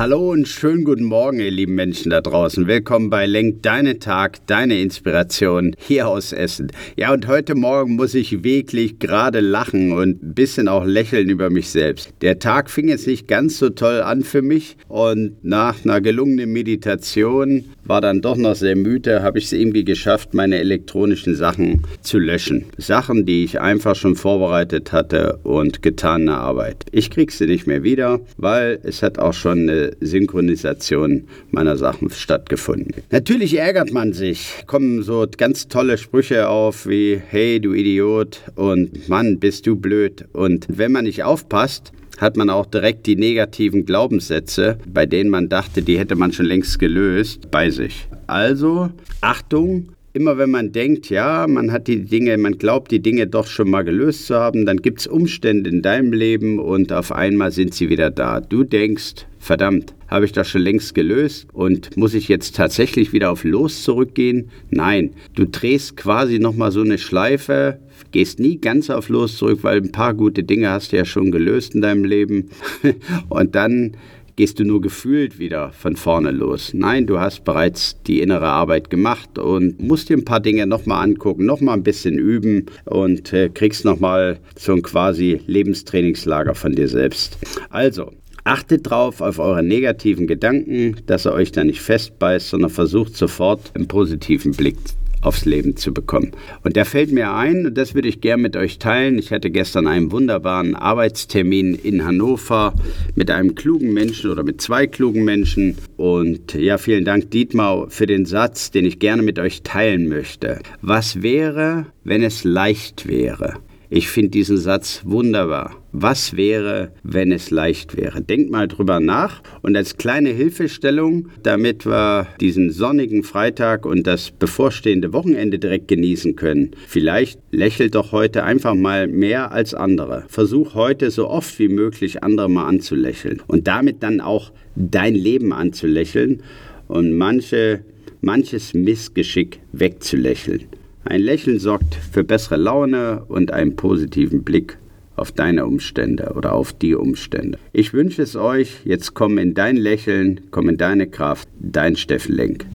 Hallo und schönen guten Morgen, ihr lieben Menschen da draußen. Willkommen bei Lenk deinen Tag, deine Inspiration hier aus Essen. Ja, und heute Morgen muss ich wirklich gerade lachen und ein bisschen auch lächeln über mich selbst. Der Tag fing jetzt nicht ganz so toll an für mich und nach einer gelungenen Meditation war dann doch noch sehr müde, habe ich es irgendwie geschafft, meine elektronischen Sachen zu löschen. Sachen, die ich einfach schon vorbereitet hatte und getane Arbeit. Ich kriege sie nicht mehr wieder, weil es hat auch schon eine Synchronisation meiner Sachen stattgefunden. Natürlich ärgert man sich, kommen so ganz tolle Sprüche auf wie Hey du Idiot und Mann bist du blöd und wenn man nicht aufpasst, hat man auch direkt die negativen Glaubenssätze, bei denen man dachte, die hätte man schon längst gelöst, bei sich. Also, Achtung, immer wenn man denkt, ja, man hat die Dinge, man glaubt, die Dinge doch schon mal gelöst zu haben, dann gibt es Umstände in deinem Leben und auf einmal sind sie wieder da. Du denkst, verdammt, habe ich das schon längst gelöst und muss ich jetzt tatsächlich wieder auf Los zurückgehen? Nein, du drehst quasi nochmal so eine Schleife, gehst nie ganz auf Los zurück, weil ein paar gute Dinge hast du ja schon gelöst in deinem Leben und dann gehst du nur gefühlt wieder von vorne los. Nein, du hast bereits die innere Arbeit gemacht und musst dir ein paar Dinge nochmal angucken, nochmal ein bisschen üben und äh, kriegst nochmal so ein quasi Lebenstrainingslager von dir selbst. Also, Achtet drauf auf eure negativen Gedanken, dass er euch da nicht festbeißt, sondern versucht sofort einen positiven Blick aufs Leben zu bekommen. Und der fällt mir ein, und das würde ich gerne mit euch teilen. Ich hatte gestern einen wunderbaren Arbeitstermin in Hannover mit einem klugen Menschen oder mit zwei klugen Menschen. Und ja, vielen Dank, Dietmar, für den Satz, den ich gerne mit euch teilen möchte. Was wäre, wenn es leicht wäre? Ich finde diesen Satz wunderbar. Was wäre, wenn es leicht wäre? Denkt mal drüber nach und als kleine Hilfestellung, damit wir diesen sonnigen Freitag und das bevorstehende Wochenende direkt genießen können, vielleicht lächelt doch heute einfach mal mehr als andere. Versuch heute so oft wie möglich andere mal anzulächeln und damit dann auch dein Leben anzulächeln und manche, manches Missgeschick wegzulächeln. Ein Lächeln sorgt für bessere Laune und einen positiven Blick auf deine Umstände oder auf die Umstände. Ich wünsche es euch, jetzt komm in dein Lächeln, komm in deine Kraft, dein Steffen Lenk.